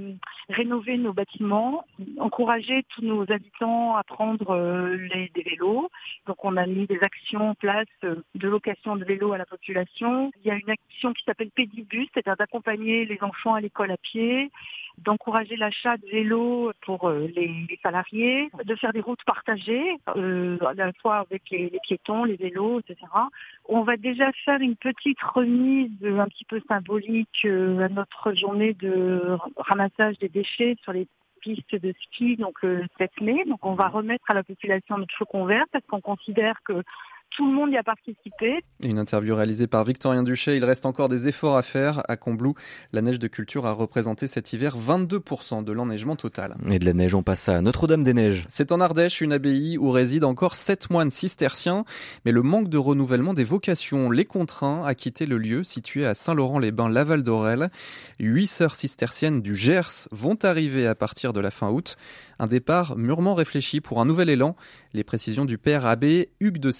rénover nos bâtiments, encourager tous nos habitants à prendre euh, les, des vélos. Donc on a mis des actions en place euh, de location de vélos à la population. Il y a une action qui s'appelle Pédibus, c'est-à-dire d'accompagner les enfants à l'école à pied d'encourager l'achat de vélos pour les, salariés, de faire des routes partagées, euh, à la fois avec les, piétons, les vélos, etc. On va déjà faire une petite remise un petit peu symbolique à notre journée de ramassage des déchets sur les pistes de ski donc le 7 mai. Donc on va remettre à la population notre flocon vert parce qu'on considère que tout le monde y a participé. Une interview réalisée par Victorien Duché. Il reste encore des efforts à faire. À Combloux, la neige de culture a représenté cet hiver 22% de l'enneigement total. Et de la neige, on passe à Notre-Dame-des-Neiges. C'est en Ardèche, une abbaye où résident encore sept moines cisterciens. Mais le manque de renouvellement des vocations les contraint à quitter le lieu situé à Saint-Laurent-les-Bains, Laval d'Aurel. Huit sœurs cisterciennes du Gers vont arriver à partir de la fin août. Un départ mûrement réfléchi pour un nouvel élan. Les précisions du père abbé Hugues de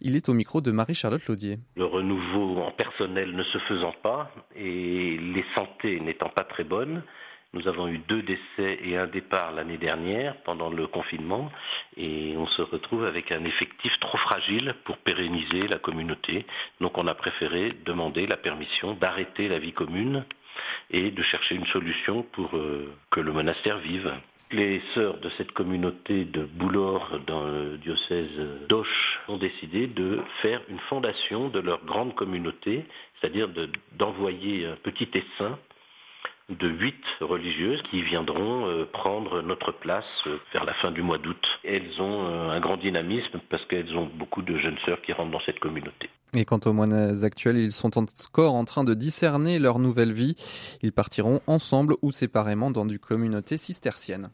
Il est au micro de Marie-Charlotte Laudier. Le renouveau en personnel ne se faisant pas et les santé n'étant pas très bonnes, nous avons eu deux décès et un départ l'année dernière pendant le confinement et on se retrouve avec un effectif trop fragile pour pérenniser la communauté. Donc on a préféré demander la permission d'arrêter la vie commune et de chercher une solution pour euh, que le monastère vive. Les sœurs de cette communauté de Boulor dans le diocèse d'Auch ont décidé de faire une fondation de leur grande communauté, c'est-à-dire d'envoyer un petit essaim de huit religieuses qui viendront euh, prendre notre place euh, vers la fin du mois d'août. Elles ont euh, un grand dynamisme parce qu'elles ont beaucoup de jeunes sœurs qui rentrent dans cette communauté. Et quant aux moines actuels, ils sont encore en train de discerner leur nouvelle vie. Ils partiront ensemble ou séparément dans une communauté cistercienne.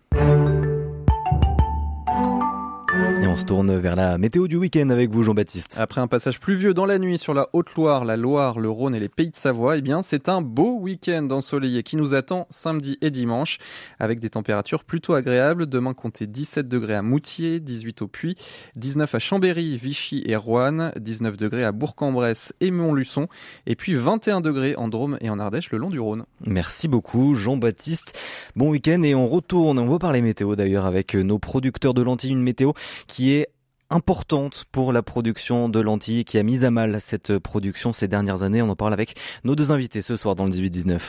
Et on se tourne vers la météo du week-end avec vous, Jean-Baptiste. Après un passage pluvieux dans la nuit sur la Haute-Loire, la Loire, le Rhône et les Pays de Savoie, eh bien, c'est un beau week-end ensoleillé qui nous attend samedi et dimanche avec des températures plutôt agréables. Demain, comptez 17 degrés à Moutier, 18 au Puy, 19 à Chambéry, Vichy et Roanne, 19 degrés à Bourg-en-Bresse et Montluçon, et puis 21 degrés en Drôme et en Ardèche le long du Rhône. Merci beaucoup, Jean-Baptiste. Bon week-end et on retourne, on va parler météo d'ailleurs avec nos producteurs de lentilles, une météo qui est importante pour la production de lentilles qui a mis à mal cette production ces dernières années. On en parle avec nos deux invités ce soir dans le 18-19.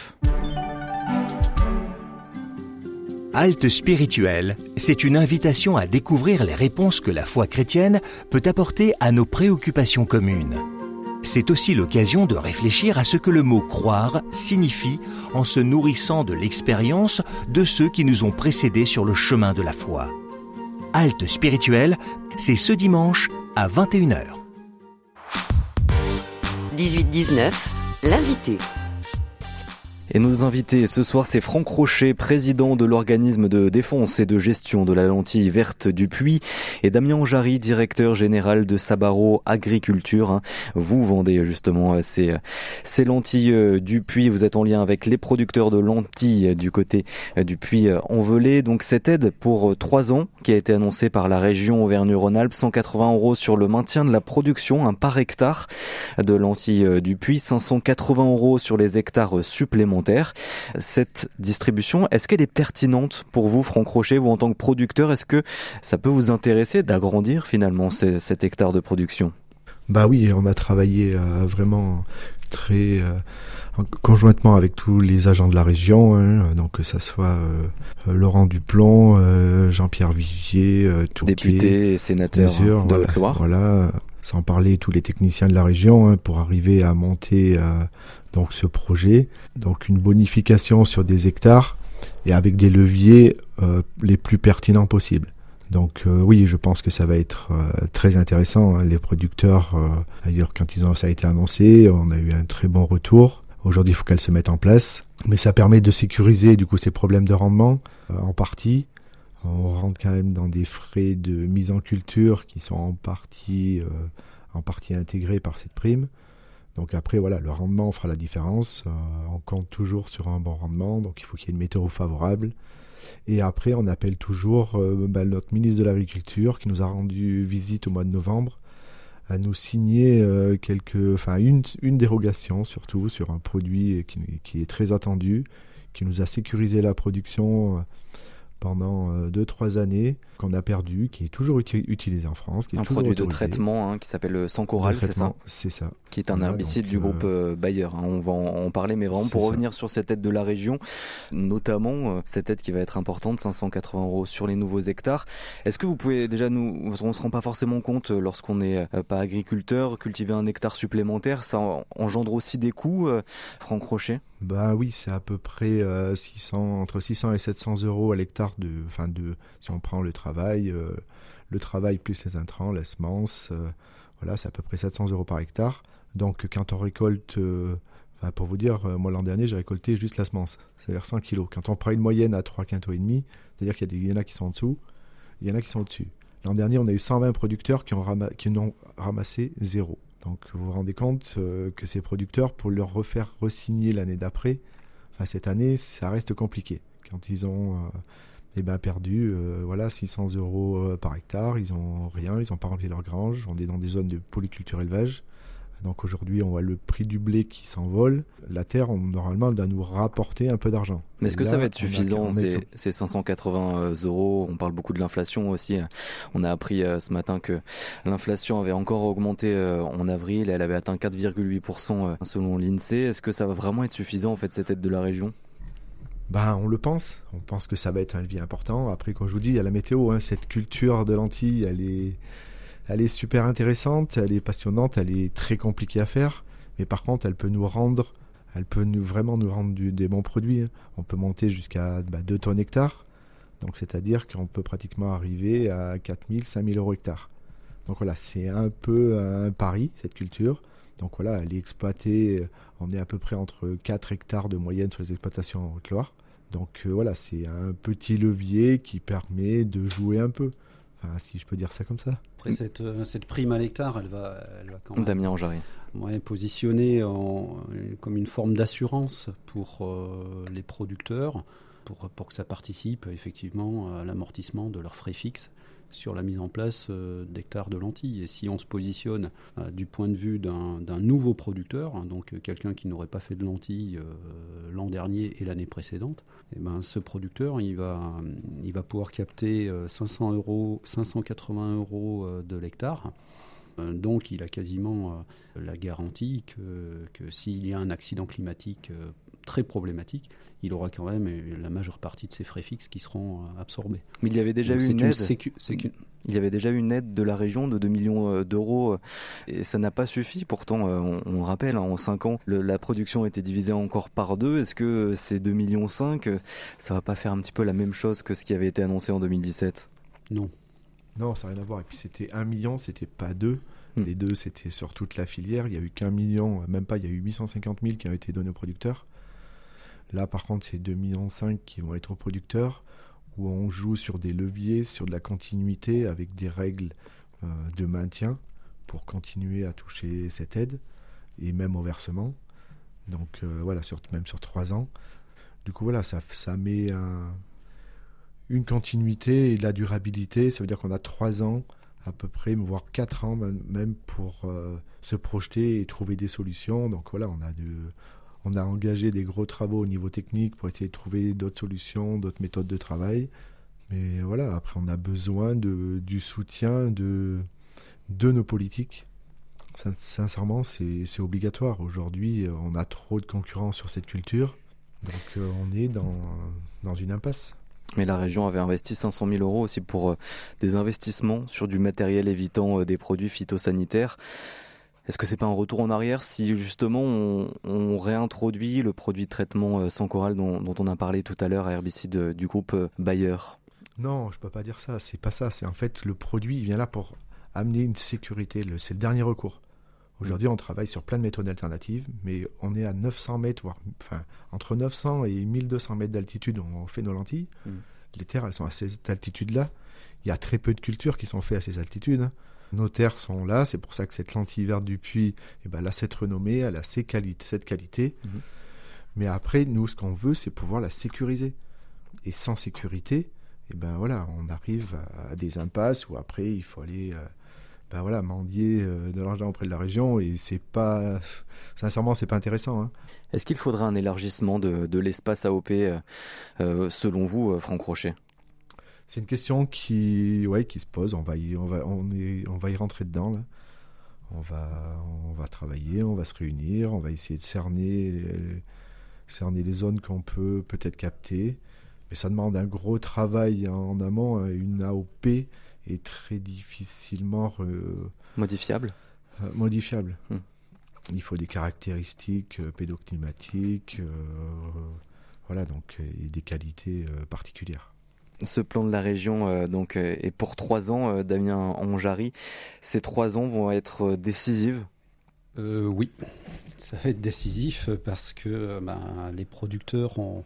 Halte spirituelle, c'est une invitation à découvrir les réponses que la foi chrétienne peut apporter à nos préoccupations communes. C'est aussi l'occasion de réfléchir à ce que le mot croire signifie en se nourrissant de l'expérience de ceux qui nous ont précédés sur le chemin de la foi. Halte spirituelle, c'est ce dimanche à 21h. 18-19, l'invité. Et nos invités ce soir, c'est Franck Rocher, président de l'organisme de défense et de gestion de la lentille verte du Puy, et Damien Jarry, directeur général de Sabaro Agriculture. Hein. Vous vendez justement euh, ces, ces lentilles euh, du Puy. Vous êtes en lien avec les producteurs de lentilles du côté euh, du Puy en Donc cette aide pour trois ans qui a été annoncée par la région Auvergne-Rhône-Alpes, 180 euros sur le maintien de la production, un par hectare de lentilles du Puy, 580 euros sur les hectares supplémentaires cette distribution, est-ce qu'elle est pertinente pour vous, Franck Rocher, vous en tant que producteur? Est-ce que ça peut vous intéresser d'agrandir finalement cet hectare de production? Bah oui, on a travaillé euh, vraiment très euh, conjointement avec tous les agents de la région, hein, donc que ça soit euh, Laurent Duplon, Jean-Pierre Vigier, député et sénateur de voilà, voilà, sans parler tous les techniciens de la région hein, pour arriver à monter donc ce projet, donc une bonification sur des hectares et avec des leviers euh, les plus pertinents possibles. Donc euh, oui, je pense que ça va être euh, très intéressant. Hein. Les producteurs, d'ailleurs, quand ils ont ça a été annoncé, on a eu un très bon retour. Aujourd'hui, il faut qu'elles se mettent en place, mais ça permet de sécuriser du coup ces problèmes de rendement en partie On rentre quand même dans des frais de mise en culture qui sont en partie, en partie intégrés par cette prime. Donc après, voilà, le rendement fera la différence. on compte toujours sur un bon rendement, donc il faut qu'il y ait une météo favorable. Et après, on appelle toujours bah, notre ministre de l'Agriculture qui nous a rendu visite au mois de novembre à nous signer euh, enfin une, une dérogation surtout sur un produit qui, qui, est très attendu, qui nous a sécurisé la production euh, pendant 2-3 euh, années qu'on a perdu, qui est toujours utilisé en France. Qui est un produit de traitement hein, qui s'appelle le Sancoral, c'est ça C'est ça. Qui est un herbicide du groupe euh, Bayer. Hein. on va en, parler, mais vraiment pour revenir sur cette aide de la région, notamment euh, cette aide qui va être importante, 580 euros sur les nouveaux hectares. Est-ce que vous pouvez déjà nous, on se rend pas forcément compte lorsqu'on n'est pas agriculteur, cultiver un hectare supplémentaire, ça engendre aussi des coûts, Franck Rocher Bah oui, c'est à peu près 600, entre 600 et 700 euros à l'hectare de, enfin de, si on prend le travail euh, le travail plus les intrants, les semences, euh, voilà, c'est à peu près 700 euros par hectare. Donc quand on récolte, euh, pour vous dire, moi l'an dernier j'ai récolté juste la semence, c'est-à-dire 100 kilos. Quand on prend une moyenne à 3 quintaux et demi, c'est-à-dire qu'il y, en a qui sont en dessous, il y en a qui sont au-dessus. L'an dernier, on a eu 120 producteurs qui, ont qui n'ont ramassé zéro. Donc vous vous rendez compte que ces producteurs, pour leur refaire resigner l'année d'après, enfin cette année, ça reste compliqué. Quand ils ont et eh ben perdu euh, voilà 600 euros euh, par hectare ils ont rien ils n'ont pas rempli leur grange on est dans des zones de polyculture élevage donc aujourd'hui on voit le prix du blé qui s'envole la terre on, normalement doit nous rapporter un peu d'argent mais est-ce que ça va être suffisant ces, ces, 580 euh, euros on parle beaucoup de l'inflation aussi on a appris ce matin que l'inflation avait encore augmenté en avril elle avait atteint 4,8% selon l'INSEE est-ce que ça va vraiment être suffisant en fait cette aide de la région? Ben, on le pense. On pense que ça va être un levier important. Après, comme je vous dis, il y a la météo. Hein. Cette culture de lentilles, elle est, elle est super intéressante, elle est passionnante, elle est très compliquée à faire. Mais par contre, elle peut nous rendre, elle peut vraiment nous rendre des bons produits. Hein. On peut monter jusqu'à bah, 2 tonnes hectares. Donc, c'est-à-dire qu'on peut pratiquement arriver à 4000, 5000 euros hectares. Donc voilà, c'est un peu un pari, cette culture. Donc voilà, elle est exploitée, on est à peu près entre 4 hectares de moyenne sur les exploitations en Haute-Loire. Donc euh, voilà, c'est un petit levier qui permet de jouer un peu. Enfin, si je peux dire ça comme ça. Après, cette, euh, cette prime à l'hectare, elle va, elle va quand même. Damien Ouais, positionner en, comme une forme d'assurance pour euh, les producteurs, pour, pour que ça participe effectivement à l'amortissement de leurs frais fixes sur la mise en place euh, d'hectares de lentilles. Et si on se positionne euh, du point de vue d'un nouveau producteur, hein, donc euh, quelqu'un qui n'aurait pas fait de lentilles l'an dernier et l'année précédente, et eh ben, ce producteur, il va, pouvoir capter 500 euros, 580 euros de l'hectare. Donc il a quasiment la garantie que, que s'il y a un accident climatique très problématique, il aura quand même la majeure partie de ses frais fixes qui seront euh, absorbés. Mais il y avait déjà eu une, aide. Il y avait déjà eu une aide de la région de 2 millions euh, d'euros euh, et ça n'a pas suffi. Pourtant, on, on rappelle, hein, en 5 ans, la production a été divisée encore par deux. Est-ce que ces 2 millions 5, ça va pas faire un petit peu la même chose que ce qui avait été annoncé en 2017 Non. Non, ça n'a rien à voir. Et puis c'était 1 million, c'était pas 2. Hmm. Les deux, c'était sur toute la filière. Il y a eu qu'un million, même pas, il y a eu 850 000 qui ont été donnés aux producteurs. Là, par contre, c'est 2,5 millions qui vont être producteurs, où on joue sur des leviers, sur de la continuité, avec des règles euh, de maintien pour continuer à toucher cette aide, et même au versement. Donc euh, voilà, même sur trois ans. Du coup, voilà, ça, ça met une continuité et de la durabilité. Ça veut dire qu'on a trois ans à peu près, voire quatre ans même, pour euh, se projeter et trouver des solutions. Donc voilà, on a de, on a engagé des gros travaux au niveau technique pour essayer de trouver d'autres solutions, d'autres méthodes de travail. Mais voilà, après, on a besoin du soutien de, de nos politiques. Sincèrement, c'est obligatoire. Aujourd'hui, on a trop de concurrence sur cette culture. Donc, euh, on est dans, dans une impasse. Mais la région avait investi 500 000 euros aussi pour euh, des investissements sur du matériel évitant euh, des produits phytosanitaires. Est-ce que c'est pas un retour en arrière si justement on, réintroduit le produit de traitement euh, sans chorale dont, on a parlé tout à l'heure, herbicide euh, du groupe euh, Bayer? Non, je peux pas dire ça. C'est pas ça. C'est en fait le produit il vient là pour amener une sécurité. C'est le dernier recours. Aujourd'hui, on travaille sur plein de méthodes alternatives, mais on est à 900 mètres, voire enfin entre 900 et 1200 mètres d'altitude, on fait nos lentilles. Mm. Les terres, elles sont à cette altitude-là. Il y a très peu de cultures qui sont faites à ces altitudes. Nos terres sont là, c'est pour ça que cette lentille verte du puits, eh ben, elle a cette renommée, elle a qualités, cette qualité. Mhm. Mais après, nous, ce qu'on veut, c'est pouvoir la sécuriser. Et sans sécurité, eh ben voilà, on arrive à, des impasses où après, il faut aller euh, ben voilà, mendier euh, de l'argent auprès de la région et c'est pas, sincèrement, c'est pas intéressant. Hein. Est-ce qu'il faudra un élargissement de, l'espace AOP euh, selon vous, Franck Rocher C'est une question qui, ouais, qui se pose. On va y, on va, on est, on va y rentrer dedans là. On va, on va travailler, on va se réunir, on va essayer de cerner, les, cerner les zones qu'on peut peut-être capter. Mais ça demande un gros travail en amont. Une AOP est très difficilement modifiable. Euh, modifiable. Hmm. Il faut des caractéristiques euh, pédoclimatiques, euh, voilà donc et des qualités particulières. Ce plan de la région donc est pour trois ans, Damien Anjari. Ces trois ans vont être décisives? oui, ça va être décisif parce que ben, les producteurs ont,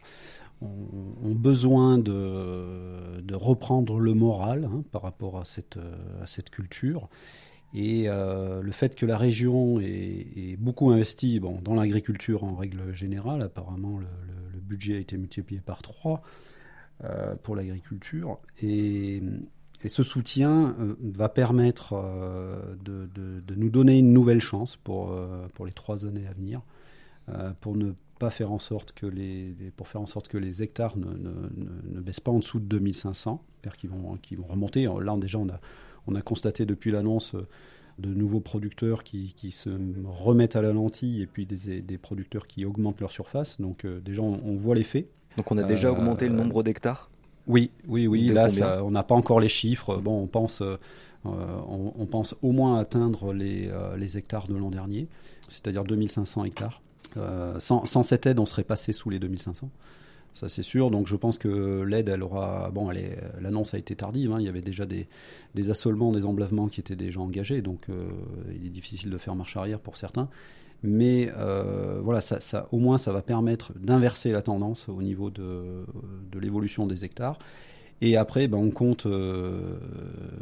besoin de, reprendre le moral hein, par rapport à cette, culture. Et euh, le fait que la région ait, beaucoup investi bon, dans l'agriculture en règle générale, apparemment le, budget a été multiplié par 3 euh, pour l'agriculture. Et, ce soutien euh, va permettre de, de, nous donner une nouvelle chance pour, pour les trois années à venir, pour ne pas faire en sorte que les, pour faire en sorte que les hectares ne, ne, ne, baissent pas en dessous de 2500, qui vont, qui vont remonter. Là, déjà, on a, on a constaté depuis l'annonce euh, de nouveaux producteurs qui, se remettent à la lentille et puis des, producteurs qui augmentent leur surface. Donc euh, déjà, on, voit l'effet. Donc on a déjà euh, augmenté le nombre d'hectares Oui, oui, oui. Là, on n'a pas encore les chiffres. Bon, on pense, on, pense au moins atteindre les, les hectares de l'an dernier, c'est-à-dire 2500 hectares. sans, sans, cette aide, on serait passé sous les 2500 ça c'est sûr. Donc je pense que l'aide, elle aura. Bon, l'annonce a été tardive. Hein. Il y avait déjà des, des assolements, des emblavements qui étaient déjà engagés. Donc euh, il est difficile de faire marche arrière pour certains. Mais euh, voilà, ça, au moins ça va permettre d'inverser la tendance au niveau de, de l'évolution des hectares. Et après, ben, on compte euh,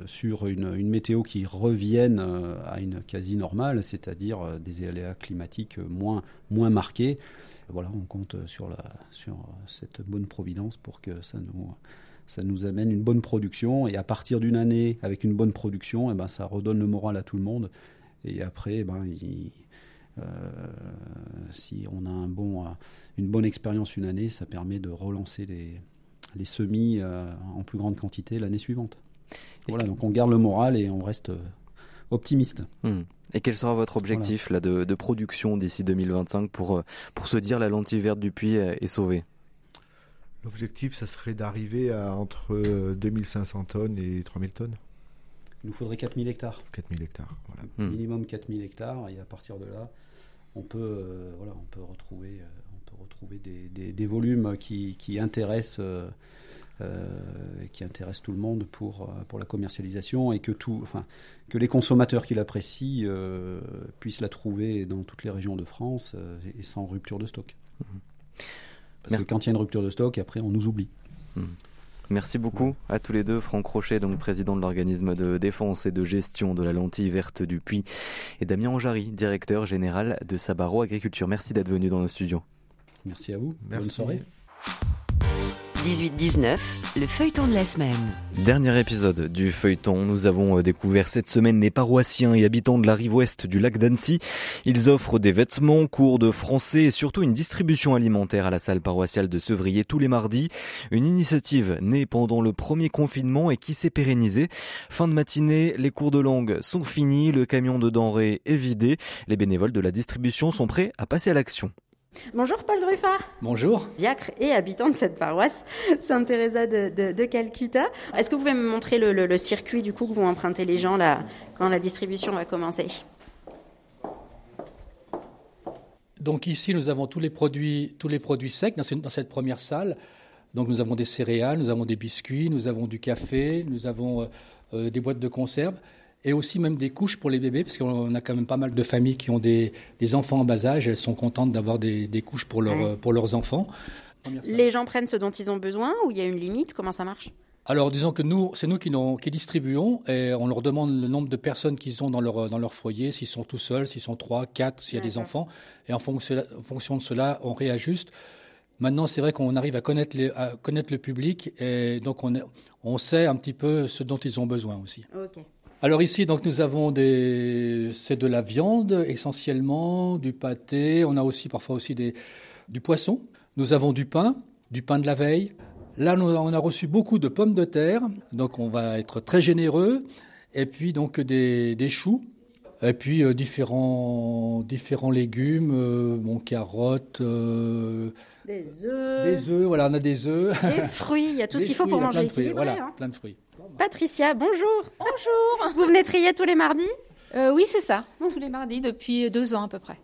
sur une, une, météo qui revienne à une quasi normale, c'est-à-dire des aléas climatiques moins, moins marqués voilà, on compte sur, la, sur cette bonne providence pour que ça nous, ça nous amène une bonne production. Et à partir d'une année avec une bonne production, et eh ben, ça redonne le moral à tout le monde. Et après, eh ben, euh, si on a un bon, une bonne expérience une année, ça permet de relancer les, les semis euh, en plus grande quantité l'année suivante. Voilà, donc on garde le moral et on reste optimiste. Hmm. Et quel sera votre objectif là, de, production d'ici 2025 pour, euh, pour se dire la lentille verte du puits est, sauvée? L'objectif, ça serait d'arriver à entre 2500 euh, tonnes et 3000 tonnes. Il nous faudrait 4000 hectares. 4000 hectares, voilà. Hmm. Minimum 4000 hectares, et à partir de là, on peut, euh, voilà, on peut retrouver, on peut retrouver des, des, volumes qui, qui intéressent euh, qui intéresse tout le monde pour, euh, pour la commercialisation et que, tout, enfin, que les consommateurs qui l'apprécient euh, puissent la trouver dans toutes les régions de France et sans rupture de stock. Mmh. Parce que quand il y a une rupture de stock, après on nous oublie. Mmh. Merci beaucoup à tous les deux. Franck Rocher, donc président de l'organisme de défense et de gestion de la lentille verte du puits, et Damien Anjari, directeur général de Sabaro Agriculture. Merci d'être venu dans nos studios. Merci à vous. Bonne soirée. 18-19, le feuilleton de la semaine. Dernier épisode du feuilleton. Nous avons euh, découvert cette semaine les paroissiens et habitants de la rive ouest du lac d'Annecy. Ils offrent des vêtements, cours de français et surtout une distribution alimentaire à la salle paroissiale de Sevrier tous les mardis. Une initiative née pendant le premier confinement et qui s'est pérennisée. Fin de matinée, les cours de langue sont finis, le camion de denrées est vidé. Les bénévoles de la distribution sont prêts à passer à l'action. Bonjour Paul Gruffat. Bonjour. Diacre et habitant de cette paroisse, Sainte Teresa de, Calcutta. Est-ce que vous pouvez me montrer le, circuit du coup que vont emprunter les gens là quand la distribution va commencer? Donc ici nous avons tous les produits, tous les produits secs dans, cette première salle. Donc nous avons des céréales, nous avons des biscuits, nous avons du café, nous avons euh, euh, des boîtes de conserve et aussi même des couches pour les bébés, parce qu'on a quand même pas mal de familles qui ont des, enfants en bas âge, elles sont contentes d'avoir des, couches pour, leur, pour leurs enfants. Les gens prennent ce dont ils ont besoin ou il y a une limite? Comment ça marche? Alors, disons que nous, c'est nous qui, qui, distribuons et on leur demande le nombre de personnes qu'ils ont dans leur, dans leur foyer, s'ils sont tout seuls, s'ils sont trois, quatre, s'il y a des enfants. Et en fonction, en fonction de cela, on réajuste. Maintenant, c'est vrai qu'on arrive à connaître, les, à connaître le public et donc on, on sait un petit peu ce dont ils ont besoin aussi. Alors ici, donc nous avons des, c'est de la viande essentiellement, du pâté. On a aussi parfois aussi des, du poisson. Nous avons du pain, du pain de la veille. Là, on a reçu beaucoup de pommes de terre, donc on va être très généreux. Et puis donc des, des choux, et puis euh, différents, différents légumes, euh, bon, carottes. Euh, des œufs. Des œufs, voilà, on a des œufs. Des fruits, il y a tout ce qu'il faut pour manger équilibré. Voilà, hein. plein de fruits. Patricia, bonjour. Bonjour. Vous venez trier tous les mardis Oui, c'est ça, tous les mardis depuis deux ans à peu près.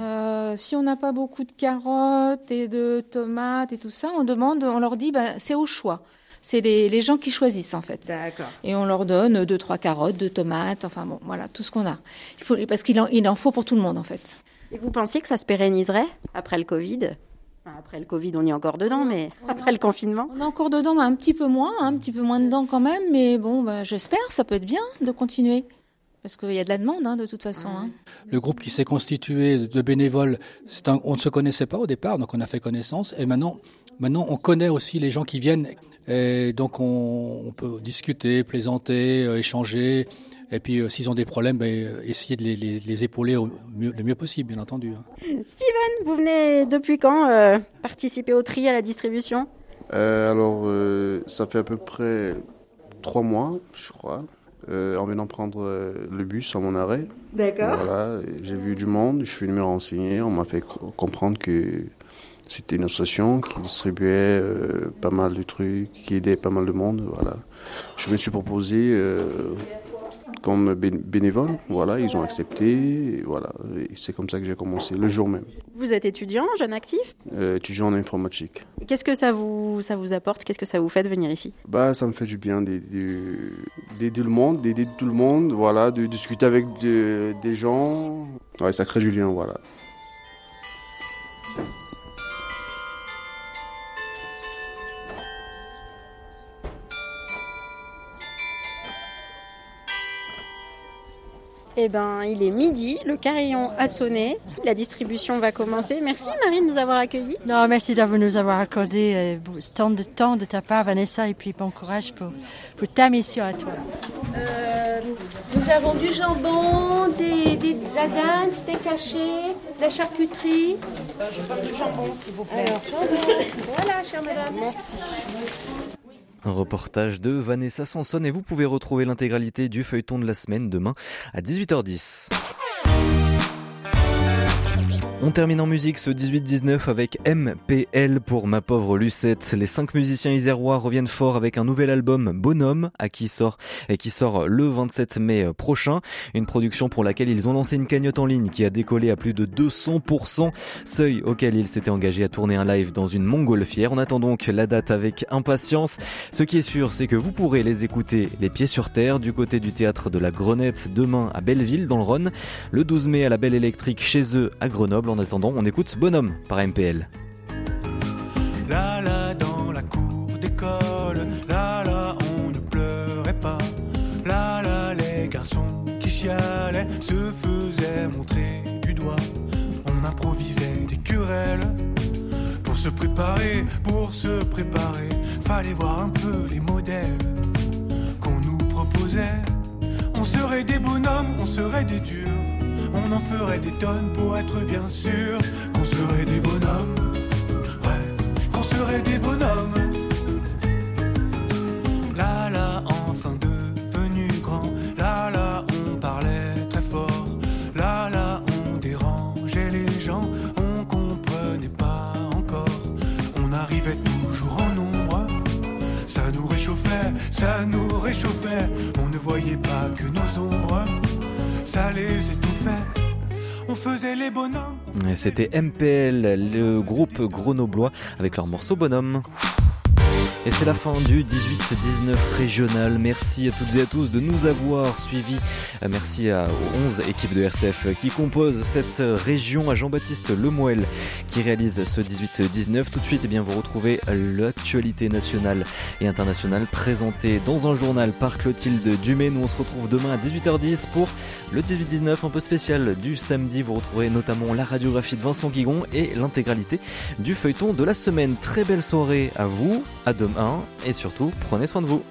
Euh, si on n'a pas beaucoup de carottes et de tomates et tout ça, on demande, on leur dit, bah, c'est au choix. C'est les, les, gens qui choisissent en fait. D'accord. Et on leur donne deux, trois carottes, deux tomates, enfin bon, voilà, tout ce qu'on a. Il faut, parce qu'il en, il en faut pour tout le monde en fait. Et vous pensiez que ça se pérenniserait après le Covid? Après le Covid, on y est encore dedans, mais après le confinement On est encore dedans, mais un petit peu moins, un petit peu moins dedans quand même. Mais bon, bah, j'espère, ça peut être bien de continuer. Parce qu'il y a de la demande, hein, de toute façon. Hein. Le groupe qui s'est constitué de bénévoles, un, on ne se connaissait pas au départ, donc on a fait connaissance. Et maintenant, maintenant on connaît aussi les gens qui viennent. Et donc on, on peut discuter, plaisanter, euh, échanger. Et puis euh, s'ils ont des problèmes, euh, essayer de les, les, les épauler au mieux, le mieux possible, bien entendu. Hein. Steven, vous venez depuis quand euh, participer au tri à la distribution? Alors, ça fait à peu près trois mois, je crois. Euh, en venant prendre le bus à mon arrêt. D'accord. Voilà, j'ai vu du monde, je suis venu me renseigner, on m'a fait comprendre que c'était une association qui distribuait euh, pas mal de trucs, qui aidait pas mal de monde. Voilà. Je me suis proposé euh, comme bénévole, voilà, ils ont accepté, et voilà, c'est comme ça que j'ai commencé, le jour même. Vous êtes étudiant, jeune actif? Euh, Étudiant en informatique. Qu'est-ce que ça vous, ça vous apporte? Qu'est-ce que ça vous fait de venir ici? Bah, ça me fait du bien d'aider le monde, d'aider tout le monde, voilà, de discuter avec de, des gens. Ouais, ça crée du lien, voilà. Eh ben, il est midi, le carillon a sonné, la distribution va commencer. Merci Marie de nous avoir accueillis. Non, merci d'avoir nous avoir accordé euh, tant de temps de ta part, Vanessa, et puis bon courage pour, pour ta mission à toi. Euh, nous avons du jambon, des, des, de la dinde, steak haché, de la charcuterie. Euh, je parle du jambon, s'il vous plaît. Alors, jambon. voilà, chère madame. Merci. Un reportage de Vanessa Sanson et vous pouvez retrouver l'intégralité du feuilleton de la semaine demain à 18h10. On termine en musique ce 18-19 avec MPL pour ma pauvre Lucette. Les cinq musiciens isérois reviennent fort avec un nouvel album Bonhomme à qui sort et qui sort le 27 mai prochain. Une production pour laquelle ils ont lancé une cagnotte en ligne qui a décollé à plus de 200%, seuil auquel ils s'étaient engagés à tourner un live dans une montgolfière. On attend donc la date avec impatience. Ce qui est sûr, c'est que vous pourrez les écouter les pieds sur terre du côté du théâtre de la Grenette demain à Belleville dans le Rhône, le 12 mai à la Belle Électrique chez eux à Grenoble. En attendant, on écoute Bonhomme par MPL. Là, là, dans la cour d'école, là, là, on ne pleurait pas. Là, là, les garçons qui chialaient se faisaient montrer du doigt. On improvisait des querelles pour se préparer, pour se préparer. Fallait voir un peu les modèles qu'on nous proposait. On serait des bonhommes, on serait des durs. On en ferait des tonnes pour être bien sûr qu'on serait des bonhommes. Ouais, qu'on serait des bonhommes. Là, là, enfin devenu grand. Là, là, on parlait très fort. Là, là, on dérangeait les gens. On comprenait pas encore. On arrivait toujours en nombre. Ça nous réchauffait, ça nous réchauffait. On ne voyait pas que nos ombres. Ça les étouffait. Faisait les bonhommes. C'était MPL, le groupe grenoblois, avec leur morceau Bonhomme. Et c'est la fin du 18-19 régional. Merci à toutes et à tous de nous avoir suivis. Euh, merci aux 11 équipes de RCF qui composent cette région, à Jean-Baptiste Lemoel qui réalise ce 18-19. Tout de suite, eh bien, vous retrouvez l'actualité nationale et internationale présentée dans un journal par Clotilde Dumais. Nous, on se retrouve demain à 18h10 pour le 18-19 un peu spécial du samedi. Vous retrouverez notamment la radiographie de Vincent Guigon et l'intégralité du feuilleton de la semaine. Très belle soirée à vous, à demain et surtout prenez soin de vous.